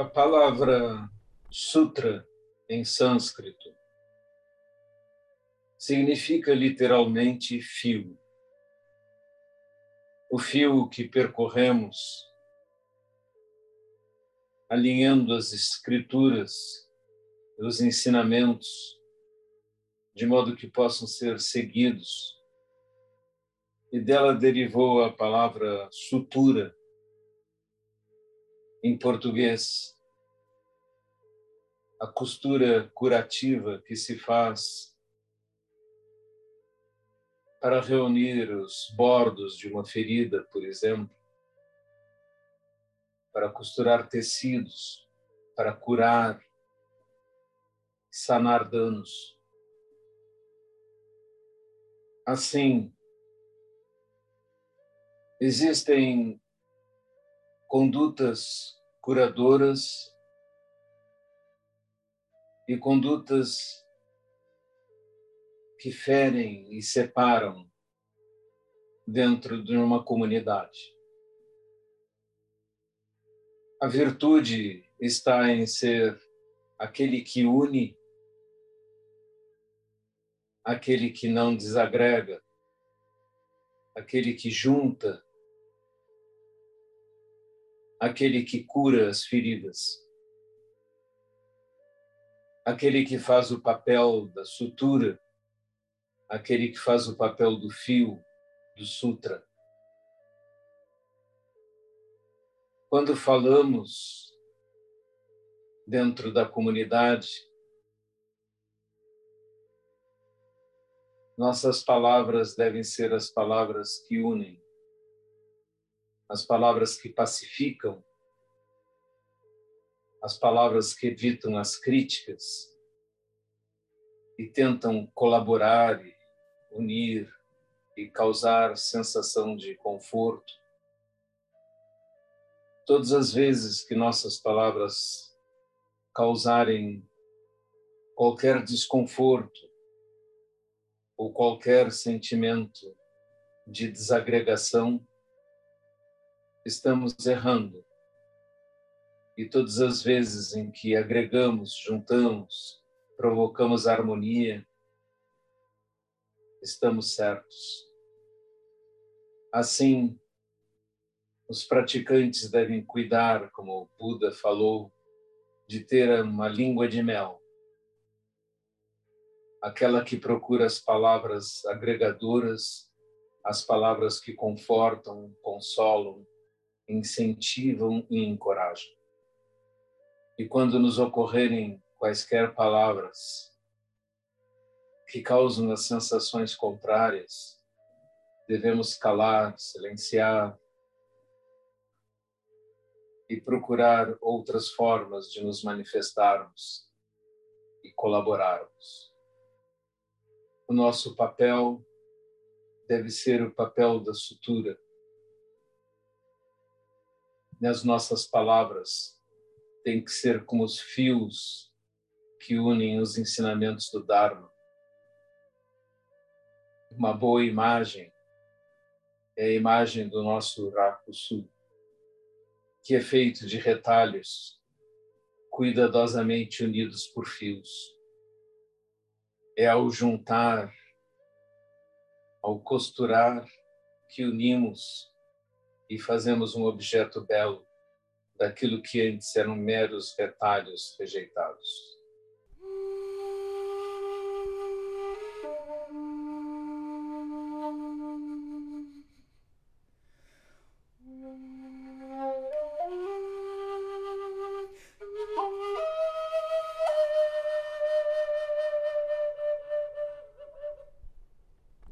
A palavra sutra em sânscrito significa literalmente fio. O fio que percorremos alinhando as escrituras, os ensinamentos, de modo que possam ser seguidos. E dela derivou a palavra sutura, em português, a costura curativa que se faz para reunir os bordos de uma ferida, por exemplo, para costurar tecidos, para curar, sanar danos. Assim, existem condutas curadoras e condutas que ferem e separam dentro de uma comunidade. A virtude está em ser aquele que une, aquele que não desagrega, aquele que junta, aquele que cura as feridas, aquele que faz o papel da sutura, aquele que faz o papel do fio do sutra. Quando falamos dentro da comunidade, nossas palavras devem ser as palavras que unem as palavras que pacificam, as palavras que evitam as críticas e tentam colaborar, unir e causar sensação de conforto. Todas as vezes que nossas palavras causarem qualquer desconforto ou qualquer sentimento de desagregação, estamos errando. E todas as vezes em que agregamos, juntamos, provocamos harmonia, estamos certos. Assim, os praticantes devem cuidar, como o Buda falou, de ter uma língua de mel, aquela que procura as palavras agregadoras, as palavras que confortam, consolam, incentivam e encorajam. E quando nos ocorrerem quaisquer palavras que causam as sensações contrárias, devemos calar, silenciar e procurar outras formas de nos manifestarmos e colaborarmos. O nosso papel deve ser o papel da sutura, nas nossas palavras tem que ser como os fios que unem os ensinamentos do Dharma. Uma boa imagem é a imagem do nosso Rakusu, que é feito de retalhos cuidadosamente unidos por fios. É ao juntar, ao costurar, que unimos e fazemos um objeto belo daquilo que antes eram meros retalhos rejeitados.